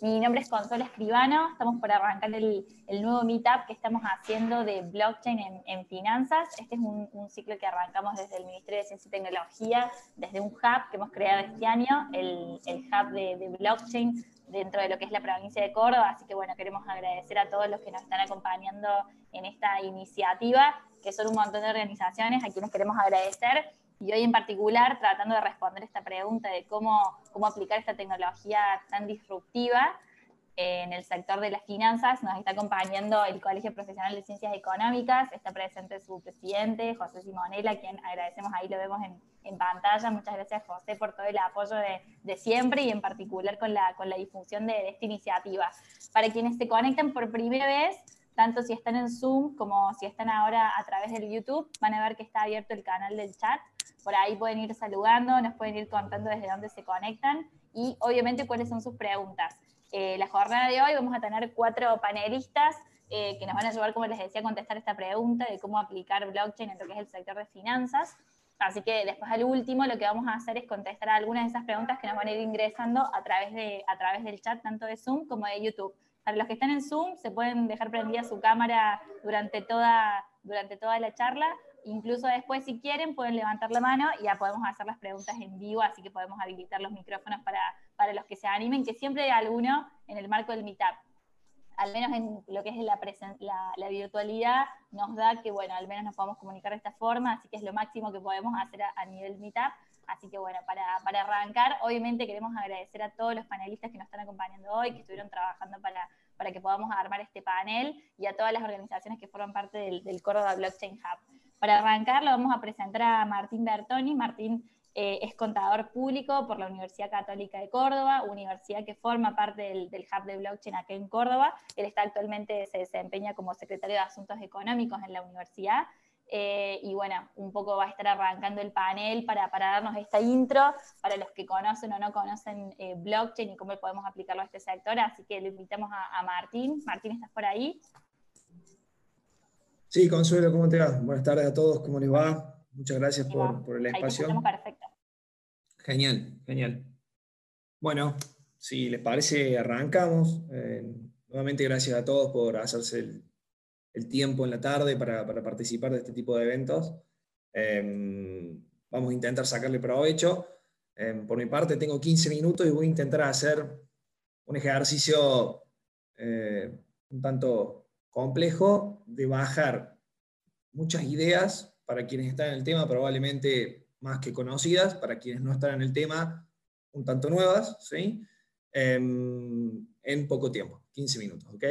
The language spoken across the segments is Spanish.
Mi nombre es Consuelo Escribano, estamos por arrancar el, nuevo meetup que estamos haciendo de blockchain en, finanzas. Este es un, ciclo que arrancamos desde el Ministerio de Ciencia y Tecnología, desde un hub que hemos creado este año, el, hub de, blockchain dentro de lo que es la provincia de Córdoba. Así que bueno, queremos agradecer a todos los que nos están acompañando en esta iniciativa, que son un montón de organizaciones a quienes queremos agradecer y hoy en particular tratando de responder esta pregunta de cómo, cómo aplicar esta tecnología tan disruptiva en el sector de las finanzas, nos está acompañando el Colegio Profesional de Ciencias Económicas, está presente su presidente, José Simonela, a quien agradecemos, ahí lo vemos en, en, pantalla. Muchas gracias, José, por todo el apoyo de, de siempre y en particular con la, con la difusión de, de esta iniciativa. Para quienes se conectan por primera vez, tanto si están en Zoom como si están ahora a través del YouTube, van a ver que está abierto el canal del chat por ahí pueden ir saludando, nos pueden ir contando desde dónde se conectan y obviamente cuáles son sus preguntas. Eh, la jornada de hoy vamos a tener cuatro panelistas eh, que nos van a ayudar, como les decía, a contestar esta pregunta de cómo aplicar blockchain en lo que es el sector de finanzas. Así que después al último lo que vamos a hacer es contestar algunas de esas preguntas que nos van a ir ingresando a través, de, a través del chat, tanto de Zoom como de YouTube. Para los que están en Zoom, se pueden dejar prendida su cámara durante toda, durante toda la charla Incluso después, si quieren, pueden levantar la mano y ya podemos hacer las preguntas en vivo, así que podemos habilitar los micrófonos para, para los que se animen, que siempre hay alguno en el marco del Meetup. Al menos en lo que es la, la, la, virtualidad, nos da que, bueno, al menos nos podemos comunicar de esta forma, así que es lo máximo que podemos hacer a, a nivel Meetup. Así que bueno, para, para, arrancar, obviamente queremos agradecer a todos los panelistas que nos están acompañando hoy, que estuvieron trabajando para, para que podamos armar este panel y a todas las organizaciones que forman parte del, del Córdoba Blockchain Hub. Para arrancar, lo vamos a presentar a Martín Bertoni. Martín eh, es contador público por la Universidad Católica de Córdoba, universidad que forma parte del, Hub de Blockchain aquí en Córdoba. Él está actualmente, se desempeña como secretario de Asuntos Económicos en la universidad. Eh, y bueno, un poco va a estar arrancando el panel para, para darnos esta intro para los que conocen o no conocen eh, blockchain y cómo podemos aplicarlo a este sector. Así que le invitamos a, a Martín. Martín, ¿estás por ahí? Sí, Consuelo, ¿cómo te va? Buenas tardes a todos, ¿cómo les va? Muchas gracias por, el espacio. perfecto. Genial, genial. Bueno, si les parece, arrancamos. Eh, nuevamente, gracias a todos por hacerse el, tiempo en la tarde para, participar de este tipo de eventos. Eh, vamos a intentar sacarle provecho. Eh, por mi parte, tengo 15 minutos y voy a intentar hacer un ejercicio un tanto complejo de bajar muchas ideas para quienes están en el tema, probablemente más que conocidas, para quienes no están en el tema, un tanto nuevas, ¿sí? Em, en poco tiempo, 15 minutos, ¿ok?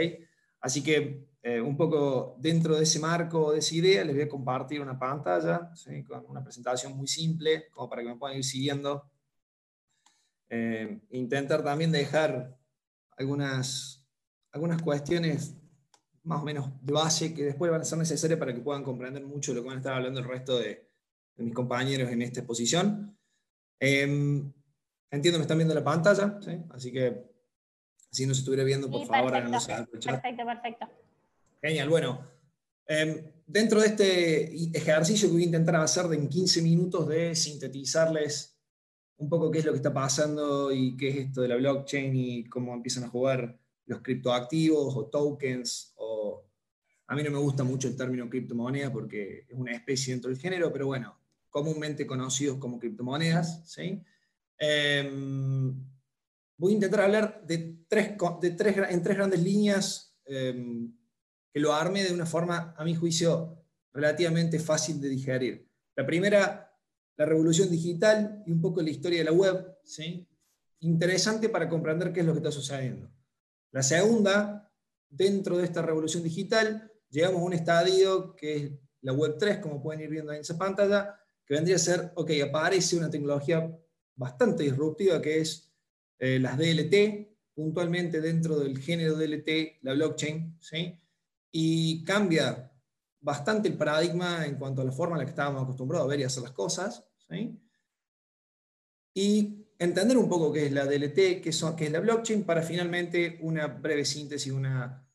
Así que eh, un poco dentro de ese marco, de esa idea, les voy a compartir una pantalla ¿sí? con una presentación muy simple, como para que me puedan ir siguiendo. Eh, intentar también dejar algunas, algunas cuestiones más o menos de base que después van a ser necesarias para que puedan comprender mucho lo que van a estar hablando el resto de, mis compañeros en esta exposición. Em, entiendo, me están viendo la pantalla, ¿sí? así que si no se estuviera viendo, por favor, perfecto, Perfecto, perfecto. Genial, bueno. Em, dentro de este ejercicio que voy a intentar hacer de en 15 minutos de sintetizarles un poco qué es lo que está pasando y qué es esto de la blockchain y cómo empiezan a jugar los criptoactivos o tokens, a mí no me gusta mucho el término criptomoneda porque es una especie dentro del género, pero bueno, comúnmente conocidos como criptomonedas. ¿sí? Em, voy a intentar hablar de tres, de tres, en tres grandes líneas em, que lo arme de una forma, a mi juicio, relativamente fácil de digerir. La primera, la revolución digital y un poco la historia de la web. ¿sí? Interesante para comprender qué es lo que está sucediendo. La segunda, dentro de esta revolución digital, llegamos a un estadio que es la Web 3, como pueden ir viendo en esa pantalla, que vendría a ser, ok, aparece una tecnología bastante disruptiva que es eh, las DLT, puntualmente dentro del género DLT, la blockchain, ¿sí? y cambia bastante el paradigma en cuanto a la forma en la que estábamos acostumbrados a ver y hacer las cosas. ¿sí? Y entender un poco qué es la DLT, qué, es la blockchain, para finalmente una breve síntesis, una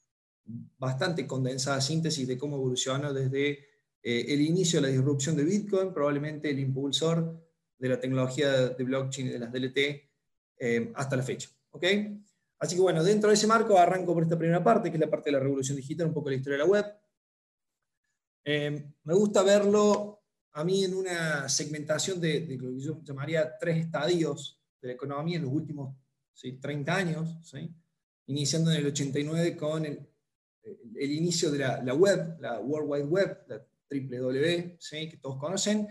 bastante condensada síntesis de cómo evolucionó desde eh, el inicio de la disrupción de Bitcoin, probablemente el impulsor de la tecnología de blockchain y de las DLT, eh, hasta la fecha. ¿okay? Así que bueno, dentro de ese marco arranco por esta primera parte, que es la parte de la revolución digital, un poco la historia de la web. Eh, me gusta verlo a mí en una segmentación de, lo que yo llamaría tres estadios de la economía en los últimos 30 años, iniciando en el 89 con el, inicio de la, web, la World Wide Web, la www, que todos conocen,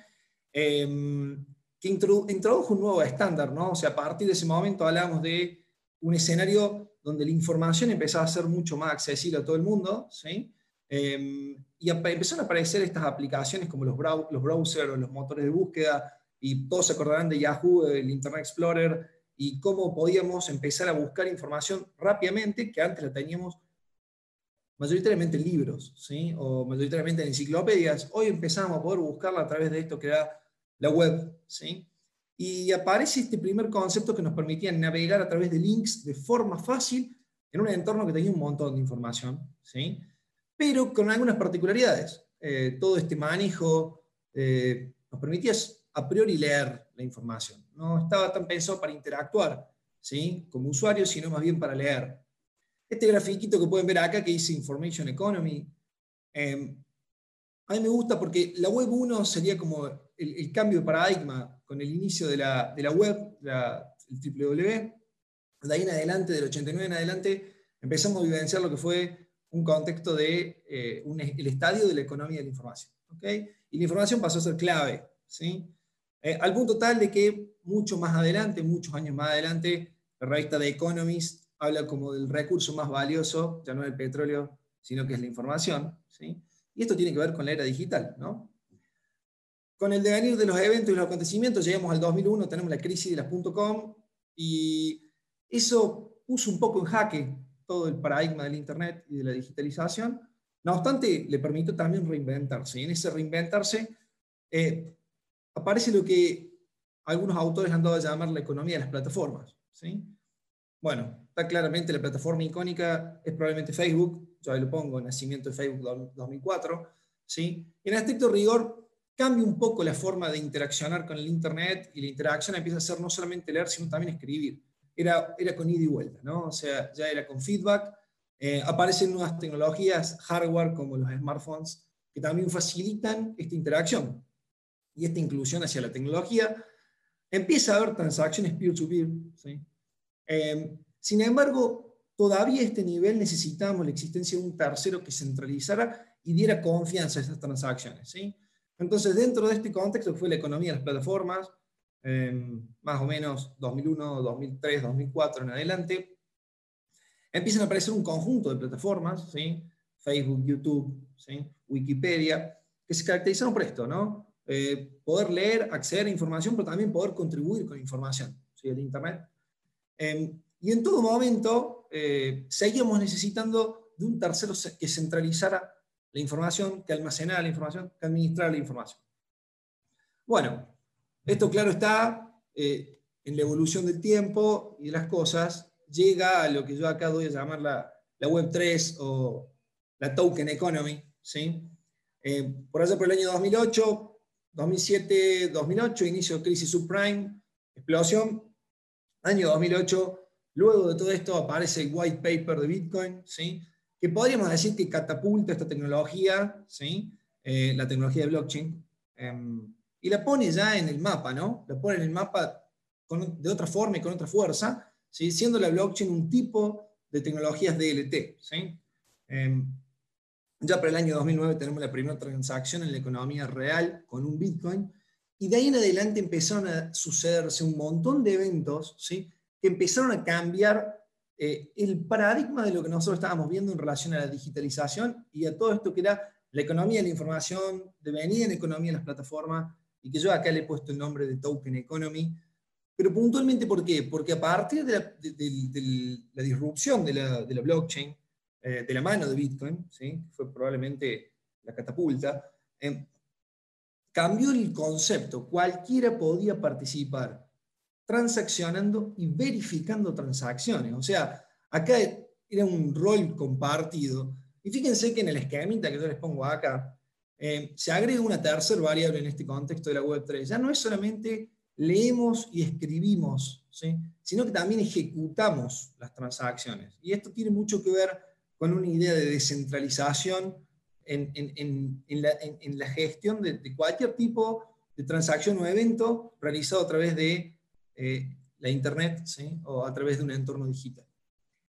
em, que introdujo un nuevo estándar, ¿no? O sea, a partir de ese momento hablamos de un escenario donde la información empezaba a ser mucho más accesible a todo el mundo, ¿sí? Em, y empezaron a aparecer estas aplicaciones como los, los browsers los motores de búsqueda, y todos se acordarán de Yahoo, el Internet Explorer, y cómo podíamos empezar a buscar información rápidamente, que antes la teníamos mayoritariamente en libros, ¿sí? o mayoritariamente en enciclopedias. Hoy empezamos a poder buscarla a través de esto que era la web. ¿sí? Y aparece este primer concepto que nos permitía navegar a través de links de forma fácil en un entorno que tenía un montón de información. ¿sí? pero con algunas particularidades. Eh, todo este manejo eh, nos permitía a priori leer la información. No estaba tan pensado para interactuar ¿sí? como usuario, sino más bien para leer. Este grafiquito que pueden ver acá que dice Information Economy, eh, a mí me gusta porque la web 1 sería como el, cambio de paradigma con el inicio de la, de la web, la, el www. De ahí en adelante, del 89 en adelante, empezamos a vivenciar lo que fue un contexto de eh, el estadio de la economía de la información. ¿okay? Y la información pasó a ser clave, ¿sí? Eh, al punto tal de que mucho más adelante, muchos años más adelante, la revista The Economist habla como del recurso más valioso, ya no el petróleo, sino que es la información. ¿sí? Y esto tiene que ver con la era digital. ¿no? Con el devenir de los eventos y los acontecimientos, llegamos al 2001, tenemos la crisis de las .com, y eso puso un poco en jaque todo el paradigma del Internet y de la digitalización. No obstante, le permitió también reinventarse. Y en ese reinventarse eh, aparece lo que algunos autores han dado a llamar la economía de las plataformas. ¿sí? Bueno, está claramente la plataforma icónica, es probablemente Facebook, yo ahí lo pongo, nacimiento de Facebook 2004. ¿sí? En estricto rigor, cambia un poco la forma de interaccionar con el Internet y la interacción empieza a ser no solamente leer, sino también escribir era, era con ida y vuelta, ¿no? O sea, ya era con feedback. Eh, aparecen nuevas tecnologías, hardware como los smartphones, que también facilitan esta interacción y esta inclusión hacia la tecnología. Empieza a haber transacciones peer-to-peer. -peer, eh, sin embargo, todavía a este nivel necesitamos la existencia de un tercero que centralizara y diera confianza a esas transacciones. ¿sí? Entonces, dentro de este contexto, fue la economía de las plataformas, más o menos 2001, 2003, 2004 en adelante, empiezan a aparecer un conjunto de plataformas, ¿sí? Facebook, YouTube, ¿sí? Wikipedia, que se caracterizaron por esto, ¿no? Eh, poder leer, acceder a información, pero también poder contribuir con información, ¿sí? el Internet. Em, y en todo momento eh, seguíamos necesitando de un tercero que centralizara la información, que almacenara la información, que administrara la información. Bueno, esto, claro, está eh, en la evolución del tiempo y de las cosas, llega a lo que yo acá doy a llamar la, Web 3 o la Token Economy. ¿sí? Eh, por allá por el año 2008, 2007, 2008, inicio de crisis subprime, explosión. Año 2008, luego de todo esto aparece el white paper de Bitcoin, ¿sí? que podríamos decir que catapulta esta tecnología, ¿sí? Eh, la tecnología de blockchain. Em, y la pone ya en el mapa, ¿no? La pone en el mapa de otra forma y con otra fuerza, ¿sí? siendo la blockchain un tipo de tecnologías DLT. ¿sí? Em, ya para el año 2009 tenemos la primera transacción en la economía real con un Bitcoin, y de ahí en adelante empezaron a sucederse un montón de eventos ¿sí? que empezaron a cambiar eh, el paradigma de lo que nosotros estábamos viendo en relación a la digitalización y a todo esto que era la economía de la información, devenía en economía de las plataformas, y que yo acá le he puesto el nombre de Token Economy, pero puntualmente ¿por qué? Porque a partir de la, disrupción de la, blockchain, eh, de la mano de Bitcoin, ¿sí? fue probablemente la catapulta, eh, cambió el concepto, cualquiera podía participar transaccionando y verificando transacciones. O sea, acá era un rol compartido. Y fíjense que en el esquemita que yo les pongo acá, eh, se agrega una tercera variable en este contexto de la Web3. Ya no es solamente leemos y escribimos, sino que también ejecutamos las transacciones. Y esto tiene mucho que ver con una idea de descentralización en, la, gestión de, cualquier tipo de transacción o evento realizado a través de eh, la Internet o a través de un entorno digital.